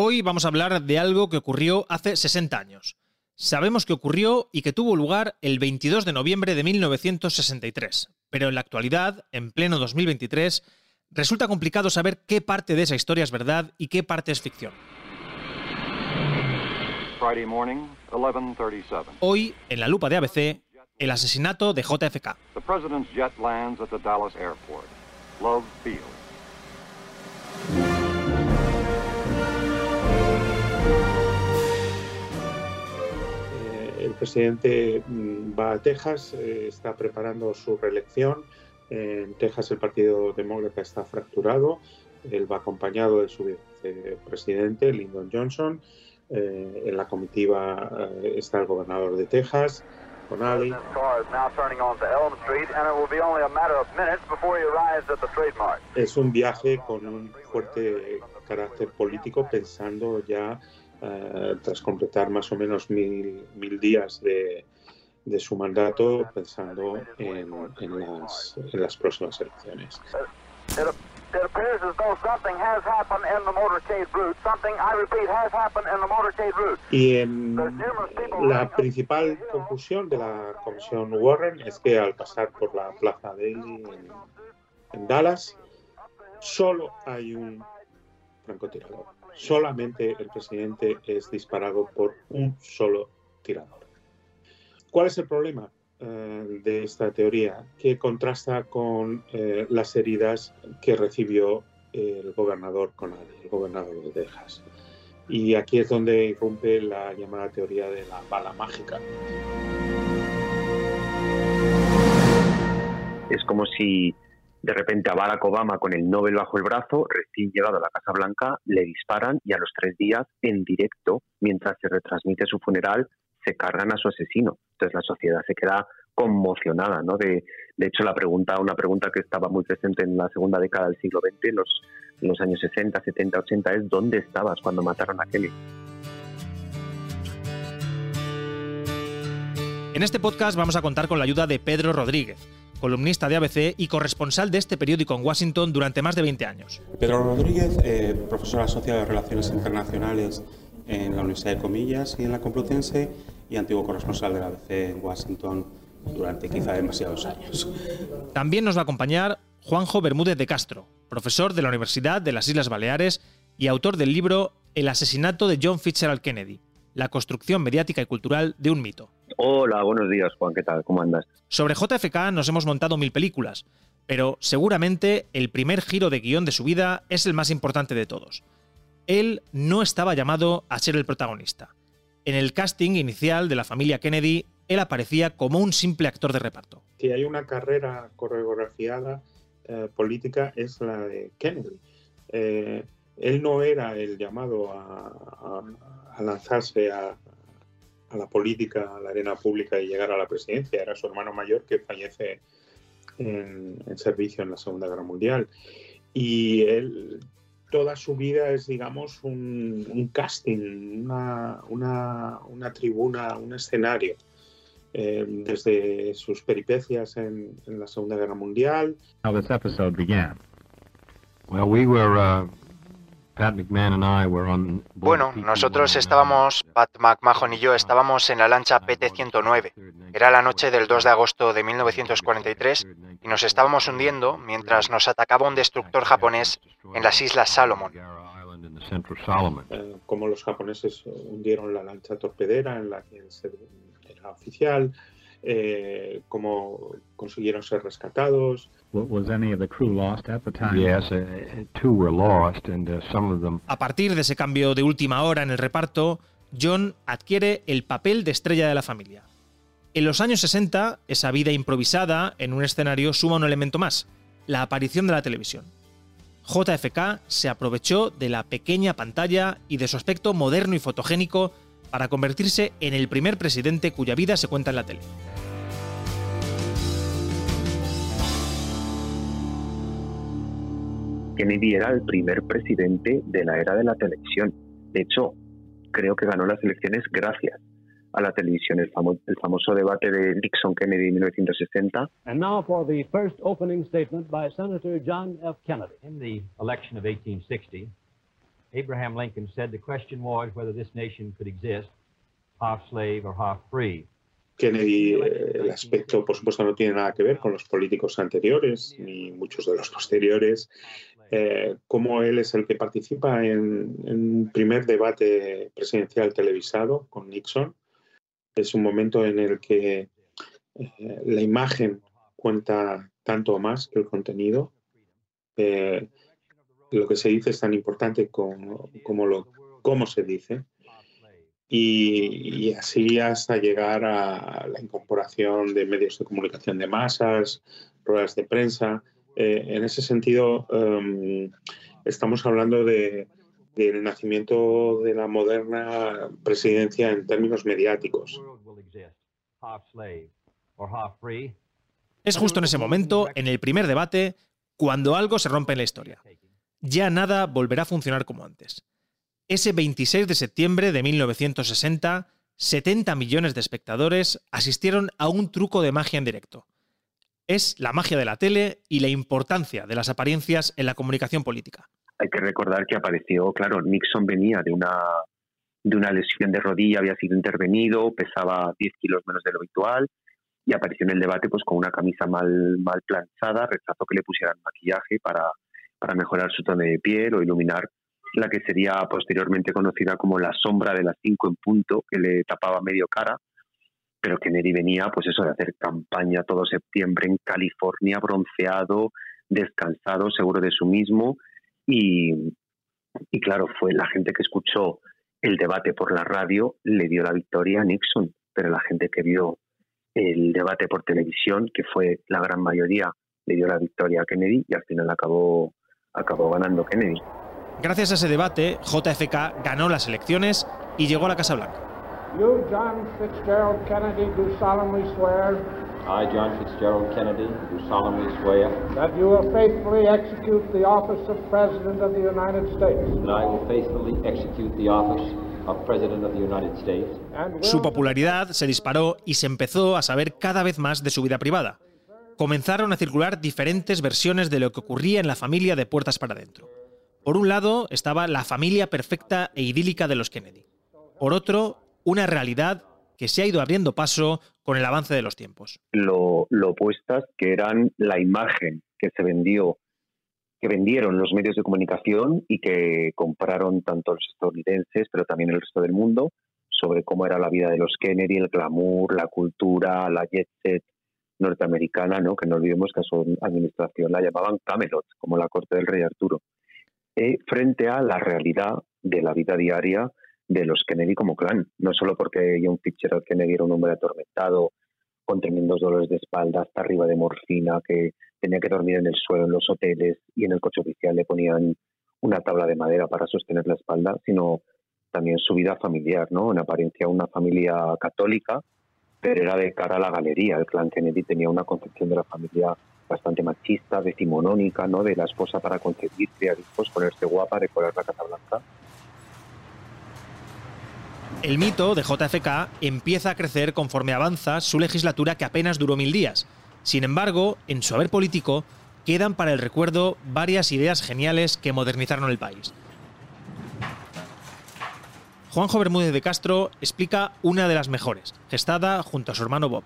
Hoy vamos a hablar de algo que ocurrió hace 60 años. Sabemos que ocurrió y que tuvo lugar el 22 de noviembre de 1963, pero en la actualidad, en pleno 2023, resulta complicado saber qué parte de esa historia es verdad y qué parte es ficción. Hoy, en la lupa de ABC, el asesinato de JFK. el presidente mm, va a Texas, eh, está preparando su reelección. En Texas el Partido Demócrata está fracturado. Él va acompañado de su vicepresidente, Lyndon Johnson. Eh, en la comitiva eh, está el gobernador de Texas, Conali. Es un viaje con un fuerte carácter político pensando ya eh, tras completar más o menos mil, mil días de, de, su mandato, pensando en, en, las, en las próximas elecciones. Y en la principal conclusión de la comisión Warren es que al pasar por la plaza Daly en, en Dallas, solo hay un francotirador solamente el presidente es disparado por un solo tirador. ¿Cuál es el problema eh, de esta teoría? Que contrasta con eh, las heridas que recibió el gobernador Conady, el gobernador de Texas. Y aquí es donde irrumpe la llamada teoría de la bala mágica. Es como si de repente a Barack Obama con el Nobel bajo el brazo, recién llegado a la Casa Blanca, le disparan y a los tres días, en directo, mientras se retransmite su funeral, se cargan a su asesino. Entonces la sociedad se queda conmocionada, ¿no? De, hecho, la pregunta, una pregunta que estaba muy presente en la segunda década del siglo XX, los, en los años 60, 70, 80, es ¿dónde estabas cuando mataron a Kelly? En este podcast vamos a contar con la ayuda de Pedro Rodríguez, columnista de ABC y corresponsal de este periódico en Washington durante más de 20 años. Pedro Rodríguez, eh, profesor asociado de Relaciones Internacionales en la Universidad de Comillas y en la Complutense y antiguo corresponsal de la ABC en Washington durante quizá demasiados años. También nos va a acompañar Juanjo Bermúdez de Castro, profesor de la Universidad de las Islas Baleares y autor del libro El asesinato de John Fitzgerald Kennedy, la construcción mediática y cultural de un mito. Hola, buenos días, Juan, ¿qué tal? ¿Cómo andas? Sobre JFK nos hemos montado mil películas, pero seguramente el primer giro de guion de su vida es el más importante de todos. Él no estaba llamado a ser el protagonista. En el casting inicial de la familia Kennedy, él aparecía como un simple actor de reparto. Si hay una carrera coreografiada eh, política es la de Kennedy. Eh, él no era el llamado a, a lanzarse a, a la política, a la arena pública y llegar a la presidencia. Era su hermano mayor que fallece en, servicio en la Segunda Guerra Mundial. Y él, toda su vida es, digamos, un, casting, una, una, tribuna, un escenario. Eh, desde sus peripecias en, la Segunda Guerra Mundial. How this episode began. Well, we were uh, bueno, nosotros estábamos, Pat McMahon y yo estábamos en la lancha PT-109. Era la noche del 2 de agosto de 1943 y nos estábamos hundiendo mientras nos atacaba un destructor japonés en las Islas Salomón. Eh, como los japoneses hundieron la lancha torpedera en la que era oficial, eh, cómo consiguieron ser rescatados. A partir de ese cambio de última hora en el reparto, John adquiere el papel de estrella de la familia. En los años 60, esa vida improvisada en un escenario suma un elemento más, la aparición de la televisión. JFK se aprovechó de la pequeña pantalla y de su aspecto moderno y fotogénico para convertirse en el primer presidente cuya vida se cuenta en la tele. Kennedy era el primer presidente de la era de la televisión. De hecho, creo que ganó las elecciones gracias a la televisión, el, el famoso debate de Nixon-Kennedy en 1960. And now for the first opening statement by Senator John F. Kennedy. In the election of 1860, Abraham Lincoln said the question was whether this nation could exist half slave or half free. Kennedy, el aspecto, por supuesto, no tiene nada que ver con los políticos anteriores ni muchos de los posteriores. Eh, como él es el que participa en, un primer debate presidencial televisado con Nixon. Es un momento en el que eh, la imagen cuenta tanto o más que el contenido. lo que se dice es tan importante como, lo, cómo se dice y, así hasta llegar a la incorporación de medios de comunicación de masas, ruedas de prensa. Eh, en ese sentido, em, estamos hablando de, del nacimiento de la moderna presidencia en términos mediáticos. Es justo en ese momento, en el primer debate, cuando algo se rompe en la historia. Ya nada volverá a funcionar como antes. Ese 26 de septiembre de 1960, 70 millones de espectadores asistieron a un truco de magia en directo. Es la magia de la tele y la importancia de las apariencias en la comunicación política. Hay que recordar que apareció, claro, Nixon venía de una, de una lesión de rodilla, había sido intervenido, pesaba 10 kilos menos de lo habitual y apareció en el debate pues con una camisa mal, mal planchada, rechazó que le pusieran maquillaje para, para mejorar su tono de piel o iluminar la que sería posteriormente conocida como la sombra de las cinco en punto, que le tapaba medio cara, pero Kennedy venía, pues eso, de hacer campaña todo septiembre en California, bronceado, descansado, seguro de sí mismo, y, y claro, fue la gente que escuchó el debate por la radio, le dio la victoria a Nixon, pero la gente que vio el debate por televisión, que fue la gran mayoría, le dio la victoria a Kennedy y al final acabó, acabó ganando Kennedy. Gracias a ese debate, JFK ganó las elecciones y llegó a la Casa Blanca. You, John Fitzgerald Kennedy, do solemnly swear. I, John Fitzgerald Kennedy, do solemnly swear. That you will faithfully execute the office of President of the United States. That I will faithfully execute the office of President of the United States. Su popularidad se disparó y se empezó a saber cada vez más de su vida privada. Comenzaron a circular diferentes versiones de lo que ocurría en la familia de puertas para adentro. Por un lado estaba la familia perfecta e idílica de los Kennedy. Por otro, una realidad que se ha ido abriendo paso con el avance de los tiempos. Lo, opuestas que eran la imagen que se vendió, que vendieron los medios de comunicación y que compraron tanto los estadounidenses, pero también el resto del mundo, sobre cómo era la vida de los Kennedy, el glamour, la cultura, la jet set norteamericana, ¿no? que no olvidemos que a su administración la llamaban Camelot, como la corte del rey Arturo. Eh, frente a la realidad de la vida diaria de los Kennedy como clan. No solo porque John Fitzgerald Kennedy era un hombre atormentado, con tremendos dolores de espalda, hasta arriba de morfina, que tenía que dormir en el suelo en los hoteles y en el coche oficial le ponían una tabla de madera para sostener la espalda, sino también su vida familiar, ¿no? En apariencia una familia católica, pero era de cara a la galería. El clan Kennedy tenía una concepción de la familia bastante machista, decimonónica, ¿no? De la esposa para concebir, criar hijos, ponerse guapa, decorar la Casa Blanca. El mito de JFK empieza a crecer conforme avanza su legislatura que apenas duró mil días. Sin embargo, en su haber político quedan para el recuerdo varias ideas geniales que modernizaron el país. Juanjo Bermúdez de Castro explica una de las mejores, gestada junto a su hermano Bob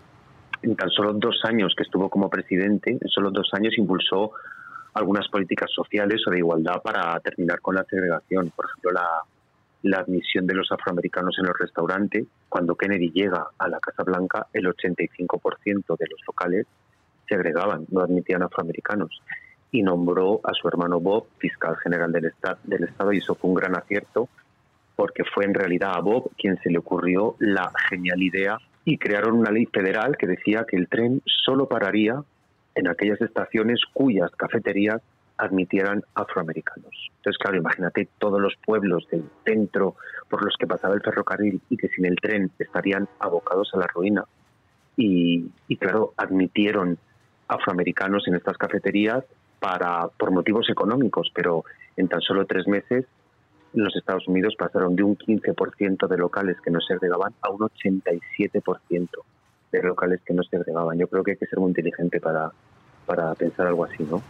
en tan solo dos años que estuvo como presidente, en solo dos años impulsó algunas políticas sociales o de igualdad para terminar con la segregación. Por ejemplo, la, la admisión de los afroamericanos en los restaurantes. Cuando Kennedy llega a la Casa Blanca, el 85% de los locales segregaban, no admitían afroamericanos. Y nombró a su hermano Bob fiscal general del, del Estado y eso fue un gran acierto porque fue en realidad a Bob quien se le ocurrió la genial idea y crearon una ley federal que decía que el tren solo pararía en aquellas estaciones cuyas cafeterías admitieran afroamericanos. Entonces, claro, imagínate todos los pueblos del centro por los que pasaba el ferrocarril y que sin el tren estarían abocados a la ruina. Y, y claro, admitieron afroamericanos en estas cafeterías para, por motivos económicos, pero en tan solo tres meses los Estados Unidos pasaron de un 15% de locales que no se agregaban a un 87% de locales que no se agregaban. Yo creo que hay que ser muy inteligente para, para pensar algo así, ¿no?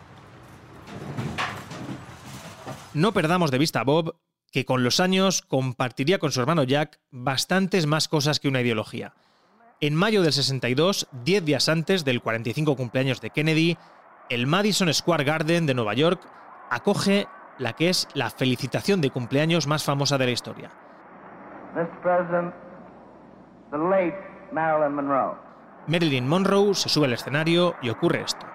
No perdamos de vista a Bob, que con los años compartiría con su hermano Jack bastantes más cosas que una ideología. En mayo del 62, 10 días antes del 45 cumpleaños de Kennedy, el Madison Square Garden de Nueva York acoge la que es la felicitación de cumpleaños más famosa de la historia. Marilyn Monroe se sube al escenario y ocurre esto.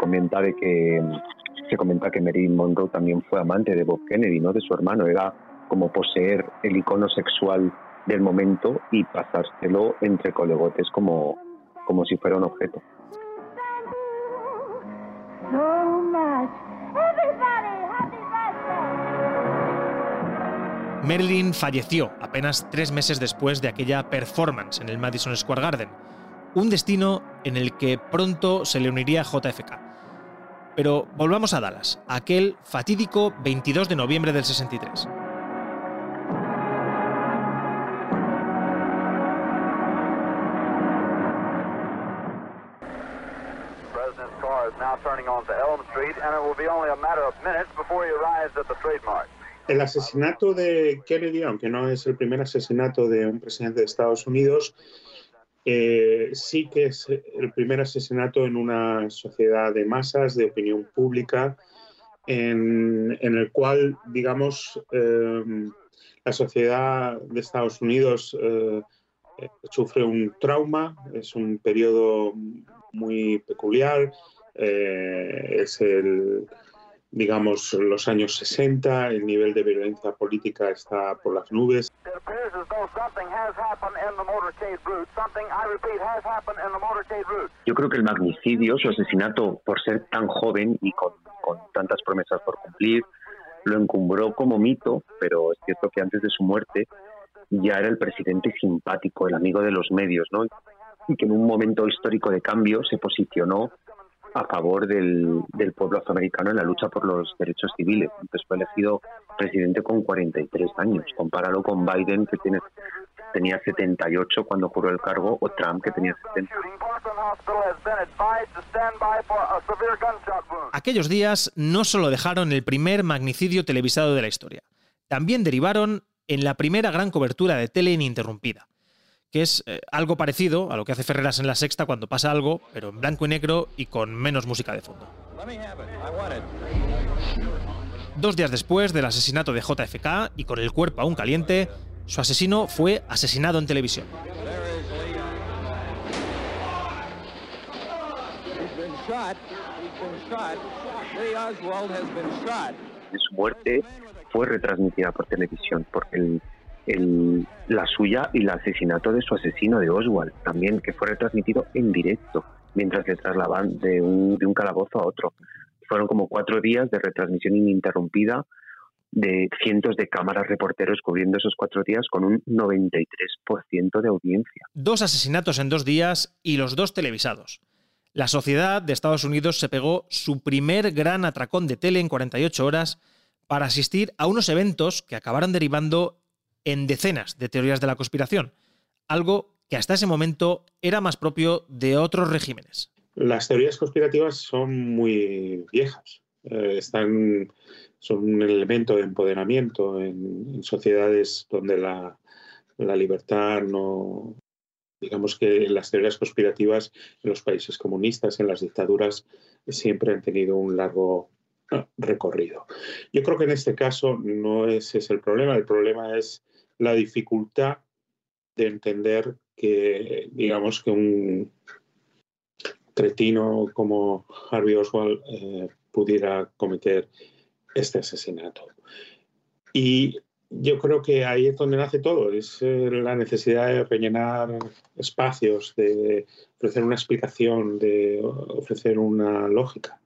Comenta de que se comenta que Marilyn Monroe también fue amante de Bob Kennedy, no de su hermano, era como poseer el icono sexual del momento y pasárselo entre colegotes como, como si fuera un objeto. Marilyn falleció apenas tres meses después de aquella performance en el Madison Square Garden, un destino en el que pronto se le uniría JFK. Pero volvamos a Dallas, aquel fatídico 22 de noviembre del 63. El asesinato de Kennedy, aunque no es el primer asesinato de un presidente de Estados Unidos, eh, sí que es el primer asesinato en una sociedad de masas, de opinión pública, en, el cual, digamos, eh, la sociedad de Estados Unidos eh, sufre un trauma, es un periodo muy peculiar, es el, digamos, los años 60, el nivel de violencia política está por las nubes. Yo creo que el magnicidio, su asesinato por ser tan joven y con, con tantas promesas por cumplir, lo encumbró como mito, pero es cierto que antes de su muerte ya era el presidente simpático, el amigo de los medios, ¿no? Y que en un momento histórico de cambio se posicionó a favor del, del, pueblo afroamericano en la lucha por los derechos civiles. Entonces fue elegido presidente con 43 años. Compáralo con Biden, que tiene, tenía 78 cuando juró el cargo, o Trump, que tenía 70. Aquellos días no solo dejaron el primer magnicidio televisado de la historia, también derivaron en la primera gran cobertura de tele ininterrumpida que es eh, algo parecido a lo que hace Ferreras en la sexta cuando pasa algo, pero en blanco y negro y con menos música de fondo. Dos días después del asesinato de JFK y con el cuerpo aún caliente, su asesino fue asesinado en televisión. Su muerte fue retransmitida por televisión porque el, la suya y el asesinato de su asesino de Oswald, también que fue retransmitido en directo mientras le trasladaban de un, de un calabozo a otro. Fueron como cuatro días de retransmisión ininterrumpida de cientos de cámaras reporteros cubriendo esos cuatro días con un 93% de audiencia. Dos asesinatos en dos días y los dos televisados. La sociedad de Estados Unidos se pegó su primer gran atracón de tele en 48 horas para asistir a unos eventos que acabaron derivando en decenas de teorías de la conspiración, algo que hasta ese momento era más propio de otros regímenes. Las teorías conspirativas son muy viejas, eh, están, son un elemento de empoderamiento en, sociedades donde la, la libertad no, digamos que las teorías conspirativas en los países comunistas, en las dictaduras, siempre han tenido un largo recorrido. Yo creo que en este caso no ese es el problema, el problema es la dificultad de entender que, digamos, que un cretino como Harvey Oswald eh, pudiera cometer este asesinato. Y yo creo que ahí es donde nace todo, es eh, la necesidad de rellenar espacios, de ofrecer una explicación, de ofrecer una lógica.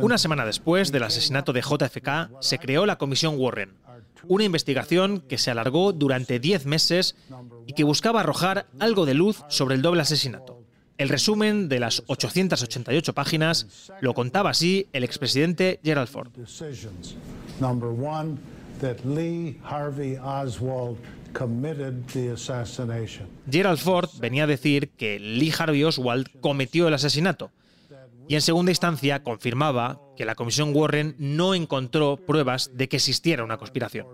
Una semana después del asesinato de JFK, se creó la Comisión Warren, una investigación que se alargó durante 10 meses y que buscaba arrojar algo de luz sobre el doble asesinato. El resumen de las 888 páginas lo contaba así el expresidente Gerald Ford. Gerald Ford venía a decir que Lee Harvey Oswald cometió el asesinato y en segunda instancia confirmaba que la Comisión Warren no encontró pruebas de que existiera una conspiración.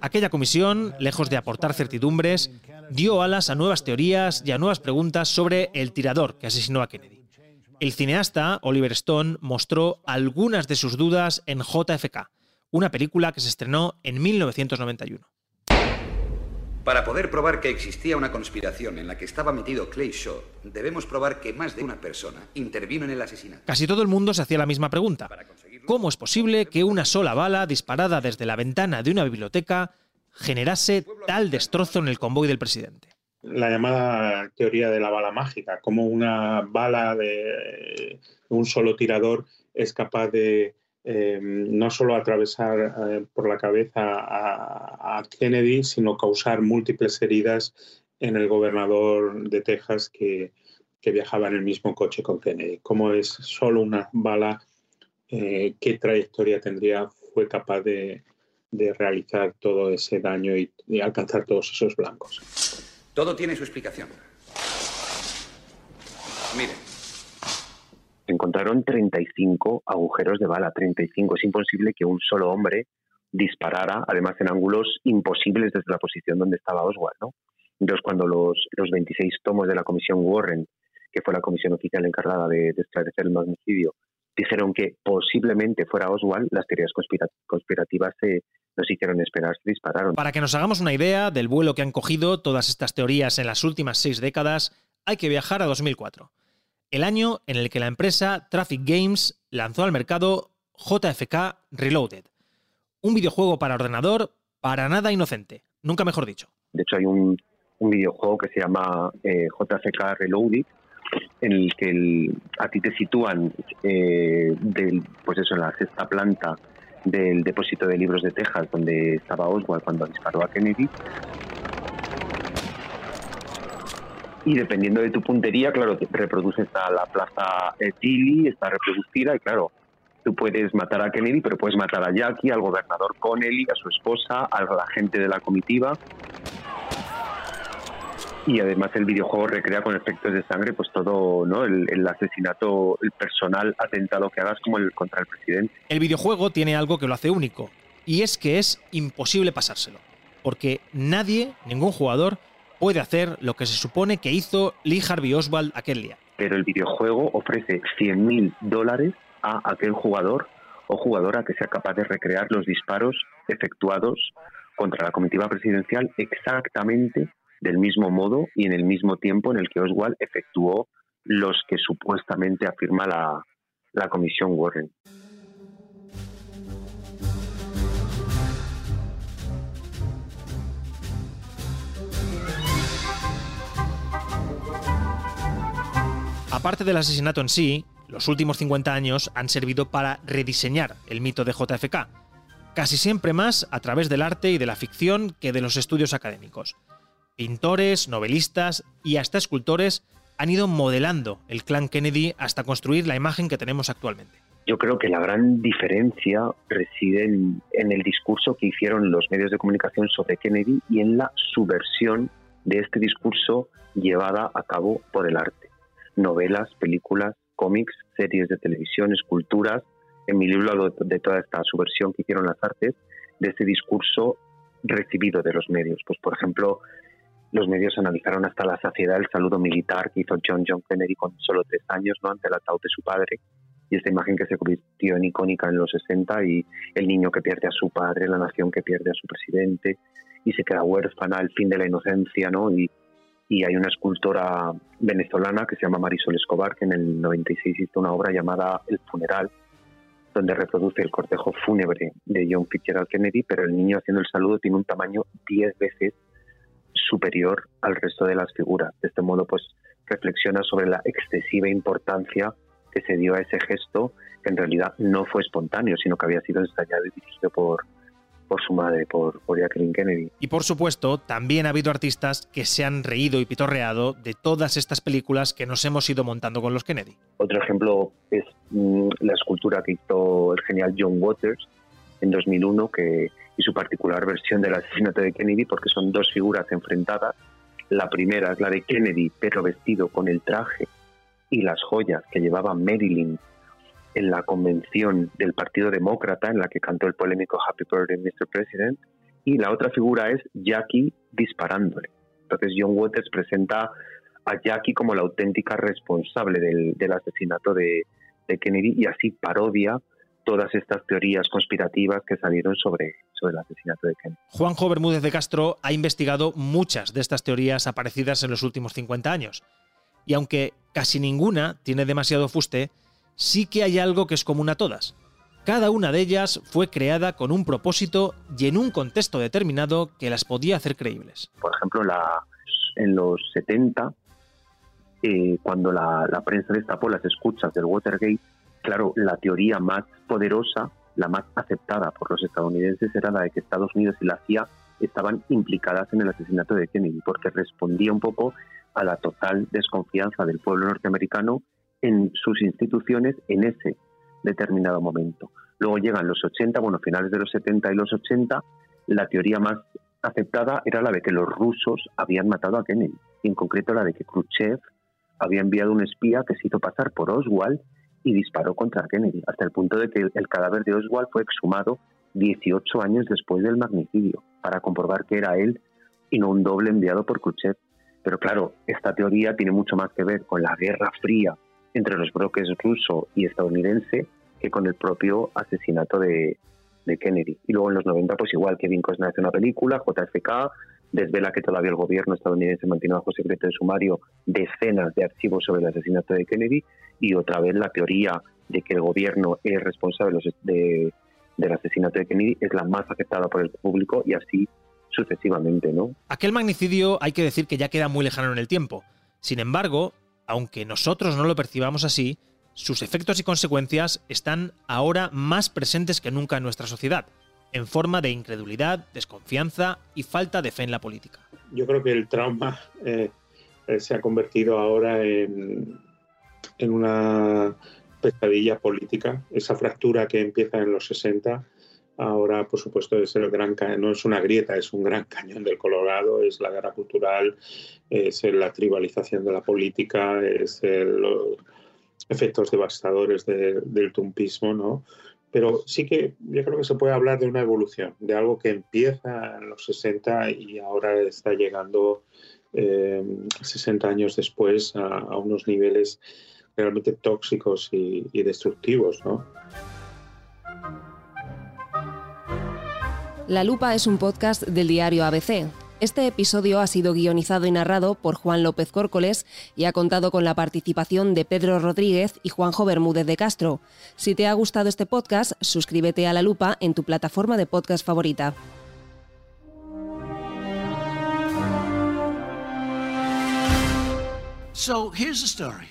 Aquella comisión, lejos de aportar certidumbres, dio alas a nuevas teorías y a nuevas preguntas sobre el tirador que asesinó a Kennedy. El cineasta Oliver Stone mostró algunas de sus dudas en JFK, una película que se estrenó en 1991. Para poder probar que existía una conspiración en la que estaba metido Clay Shaw, debemos probar que más de una persona intervino en el asesinato. Casi todo el mundo se hacía la misma pregunta. ¿Cómo es posible que una sola bala disparada desde la ventana de una biblioteca generase tal destrozo en el convoy del presidente? La llamada teoría de la bala mágica, como una bala de un solo tirador es capaz de eh, no solo atravesar eh, por la cabeza a, Kennedy, sino causar múltiples heridas en el gobernador de Texas que, viajaba en el mismo coche con Kennedy. Como es solo una bala, eh, qué trayectoria tendría, fue capaz de, realizar todo ese daño y, y alcanzar todos esos blancos. Todo tiene su explicación. Miren, encontraron 35 agujeros de bala, 35. Es imposible que un solo hombre disparara, además en ángulos imposibles desde la posición donde estaba Oswald. ¿no? Entonces, cuando los, los 26 tomos de la comisión Warren, que fue la comisión oficial encargada de, esclarecer el magnicidio, dijeron que posiblemente fuera Oswald, las teorías conspirativas se, nos hicieron esperar, se dispararon. Para que nos hagamos una idea del vuelo que han cogido todas estas teorías en las últimas seis décadas, hay que viajar a 2004 el año en el que la empresa Traffic Games lanzó al mercado JFK Reloaded, un videojuego para ordenador para nada inocente, nunca mejor dicho. De hecho, hay un, videojuego que se llama eh, JFK Reloaded, en el que a ti te sitúan eh, del, pues eso, en la sexta planta del depósito de libros de Texas, donde estaba Oswald cuando disparó a Kennedy, y dependiendo de tu puntería, claro, reproduces a la plaza Tilly, está reproducida y claro, tú puedes matar a Kennedy, pero puedes matar a Jackie, al gobernador Connelly, a su esposa, a la gente de la comitiva. Y además el videojuego recrea con efectos de sangre pues todo, ¿no? El, asesinato, el personal atentado que hagas como el contra el presidente. El videojuego tiene algo que lo hace único, y es que es imposible pasárselo, porque nadie, ningún jugador, puede hacer lo que se supone que hizo Lee Harvey Oswald aquel día. Pero el videojuego ofrece 100.000 dólares a aquel jugador o jugadora que sea capaz de recrear los disparos efectuados contra la comitiva presidencial exactamente del mismo modo y en el mismo tiempo en el que Oswald efectuó los que supuestamente afirma la, la comisión Warren. Aparte del asesinato en sí, los últimos 50 años han servido para rediseñar el mito de JFK, casi siempre más a través del arte y de la ficción que de los estudios académicos. Pintores, novelistas y hasta escultores han ido modelando el clan Kennedy hasta construir la imagen que tenemos actualmente. Yo creo que la gran diferencia reside en, en, el discurso que hicieron los medios de comunicación sobre Kennedy y en la subversión de este discurso llevada a cabo por el arte novelas, películas, cómics, series de televisión, esculturas. En mi libro hablo de toda esta subversión que hicieron las artes, de este discurso recibido de los medios. Pues, por ejemplo, los medios analizaron hasta la saciedad el saludo militar que hizo John John Kennedy con solo tres años, ¿no? ante el ataúd de su padre, y esta imagen que se convirtió en icónica en los 60, y el niño que pierde a su padre, la nación que pierde a su presidente, y se queda huérfana, el fin de la inocencia, ¿no? Y, y hay una escultora venezolana que se llama Marisol Escobar, que en el 96 hizo una obra llamada El funeral, donde reproduce el cortejo fúnebre de John Fitzgerald Kennedy, pero el niño haciendo el saludo tiene un tamaño 10 veces superior al resto de las figuras. De este modo, pues reflexiona sobre la excesiva importancia que se dio a ese gesto, que en realidad no fue espontáneo, sino que había sido ensayado y dirigido por, por su madre, por, por Jacqueline Kennedy. Y por supuesto, también ha habido artistas que se han reído y pitorreado de todas estas películas que nos hemos ido montando con los Kennedy. Otro ejemplo es mm, la escultura que hizo el genial John Waters en 2001 que, y su particular versión del asesinato de Kennedy, porque son dos figuras enfrentadas. La primera es la de Kennedy, pero vestido con el traje y las joyas que llevaba Marilyn en la convención del Partido Demócrata, en la que cantó el polémico Happy Birthday, Mr. President, y la otra figura es Jackie disparándole. Entonces John Waters presenta a Jackie como la auténtica responsable del, asesinato de, Kennedy y así parodia todas estas teorías conspirativas que salieron sobre, sobre el asesinato de Kennedy. Juanjo Bermúdez de Castro ha investigado muchas de estas teorías aparecidas en los últimos 50 años. Y aunque casi ninguna tiene demasiado fuste, sí que hay algo que es común a todas. Cada una de ellas fue creada con un propósito y en un contexto determinado que las podía hacer creíbles. Por ejemplo, la, en los 70, eh, cuando la, la, prensa destapó las escuchas del Watergate, claro, la teoría más poderosa, la más aceptada por los estadounidenses era la de que Estados Unidos y la CIA estaban implicadas en el asesinato de Kennedy, porque respondía un poco a la total desconfianza del pueblo norteamericano en sus instituciones en ese determinado momento. Luego llegan los 80, bueno, finales de los 70 y los 80, la teoría más aceptada era la de que los rusos habían matado a Kennedy, en concreto la de que Khrushchev había enviado un espía que se hizo pasar por Oswald y disparó contra Kennedy, hasta el punto de que el cadáver de Oswald fue exhumado 18 años después del magnicidio, para comprobar que era él y no un doble enviado por Khrushchev. Pero claro, esta teoría tiene mucho más que ver con la Guerra Fría entre los bloques ruso y estadounidense que con el propio asesinato de, Kennedy. Y luego en los 90, pues igual, Kevin Costner hace una película, JFK, desvela que todavía el gobierno estadounidense mantiene bajo secreto de sumario decenas de archivos sobre el asesinato de Kennedy y otra vez la teoría de que el gobierno es responsable de, del asesinato de Kennedy es la más aceptada por el público y así sucesivamente, ¿no? Aquel magnicidio hay que decir que ya queda muy lejano en el tiempo. Sin embargo, aunque nosotros no lo percibamos así, sus efectos y consecuencias están ahora más presentes que nunca en nuestra sociedad, en forma de incredulidad, desconfianza y falta de fe en la política. Yo creo que el trauma eh, se ha convertido ahora en, en una pesadilla política, esa fractura que empieza en los 60 Ahora, por supuesto, es el gran no es una grieta, es un gran cañón del Colorado, es la guerra cultural, es la tribalización de la política, es los efectos devastadores del tumpismo, ¿no? Pero sí que yo creo que se puede hablar de una evolución, de algo que empieza en los 60 y ahora está llegando 60 eh, años después a, unos niveles realmente tóxicos y, y destructivos, ¿no? La Lupa es un podcast del diario ABC. Este episodio ha sido guionizado y narrado por Juan López Córcoles y ha contado con la participación de Pedro Rodríguez y Juanjo Bermúdez de Castro. Si te ha gustado este podcast, suscríbete a La Lupa en tu plataforma de podcast favorita. So here's the story.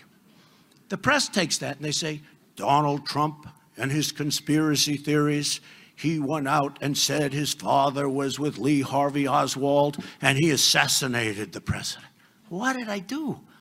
The press takes that and they say Donald Trump and his conspiracy theories he went out and said his father was with Lee Harvey Oswald and he assassinated the president. What did I do?